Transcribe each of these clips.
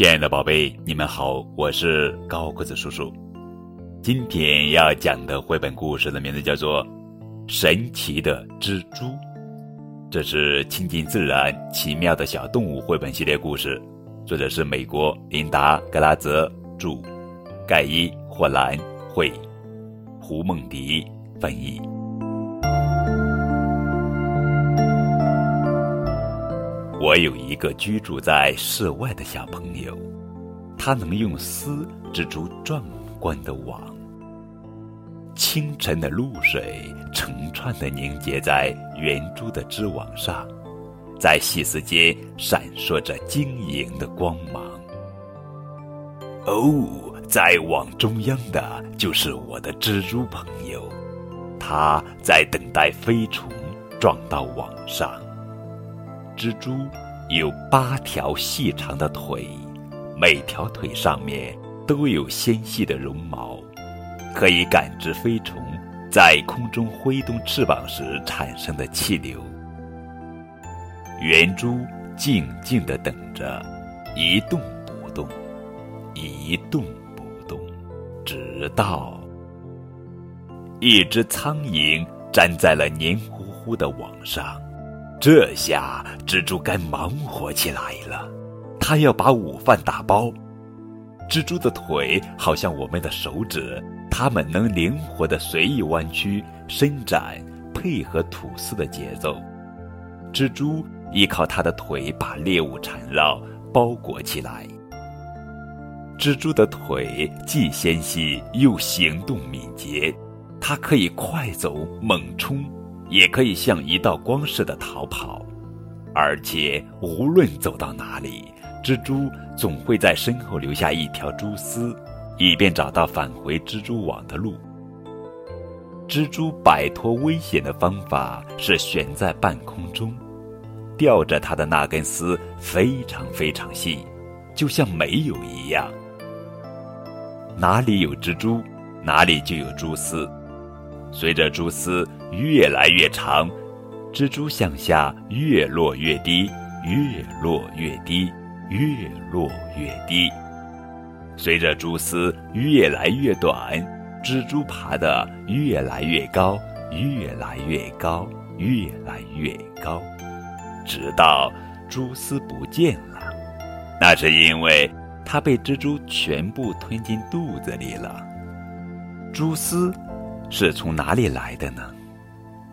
亲爱的宝贝，你们好，我是高个子叔叔。今天要讲的绘本故事的名字叫做《神奇的蜘蛛》，这是亲近自然、奇妙的小动物绘本系列故事，作者是美国琳达·格拉泽著，盖伊·霍兰绘，胡梦迪翻译。我有一个居住在室外的小朋友，他能用丝织出壮观的网。清晨的露水成串的凝结在圆珠的织网上，在细丝间闪烁着晶莹的光芒。哦，在网中央的就是我的蜘蛛朋友，他在等待飞虫撞到网上。蜘蛛有八条细长的腿，每条腿上面都有纤细的绒毛，可以感知飞虫在空中挥动翅膀时产生的气流。圆珠静静地等着，一动不动，一动不动，直到一只苍蝇粘在了黏糊糊的网上。这下蜘蛛该忙活起来了，它要把午饭打包。蜘蛛的腿好像我们的手指，它们能灵活的随意弯曲、伸展，配合吐丝的节奏。蜘蛛依靠它的腿把猎物缠绕、包裹起来。蜘蛛的腿既纤细又行动敏捷，它可以快走猛冲。也可以像一道光似的逃跑，而且无论走到哪里，蜘蛛总会在身后留下一条蛛丝，以便找到返回蜘蛛网的路。蜘蛛摆脱危险的方法是悬在半空中，吊着它的那根丝非常非常细，就像没有一样。哪里有蜘蛛，哪里就有蛛丝。随着蛛丝越来越长，蜘蛛向下越落越低，越落越低，越落越低。随着蛛丝越来越短，蜘蛛爬得越来越高，越来越高，越来越高，直到蛛丝不见了。那是因为它被蜘蛛全部吞进肚子里了。蛛丝。是从哪里来的呢？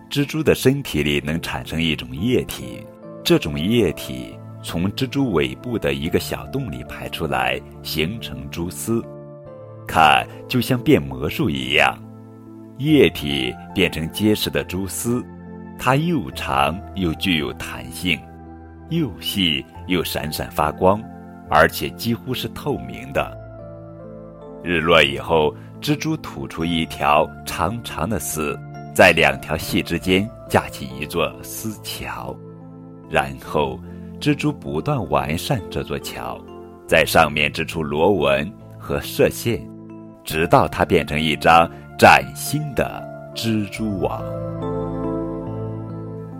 蜘蛛的身体里能产生一种液体，这种液体从蜘蛛尾部的一个小洞里排出来，形成蛛丝。看，就像变魔术一样，液体变成结实的蛛丝，它又长又具有弹性，又细又闪闪发光，而且几乎是透明的。日落以后。蜘蛛吐出一条长长的丝，在两条细之间架起一座丝桥，然后蜘蛛不断完善这座桥，在上面织出螺纹和射线，直到它变成一张崭新的蜘蛛网。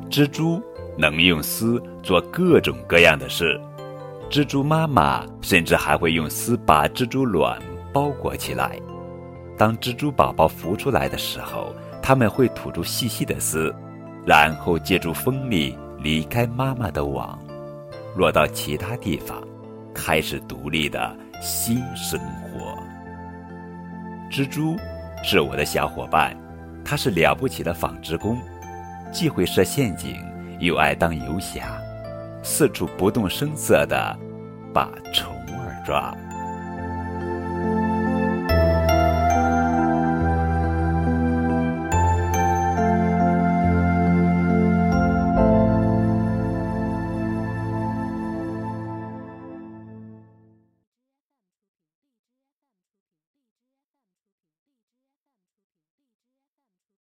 蜘蛛能用丝做各种各样的事，蜘蛛妈妈甚至还会用丝把蜘蛛卵包裹起来。当蜘蛛宝宝孵出来的时候，它们会吐出细细的丝，然后借助风力离开妈妈的网，落到其他地方，开始独立的新生活。蜘蛛是我的小伙伴，它是了不起的纺织工，既会设陷阱，又爱当游侠，四处不动声色的把虫儿抓。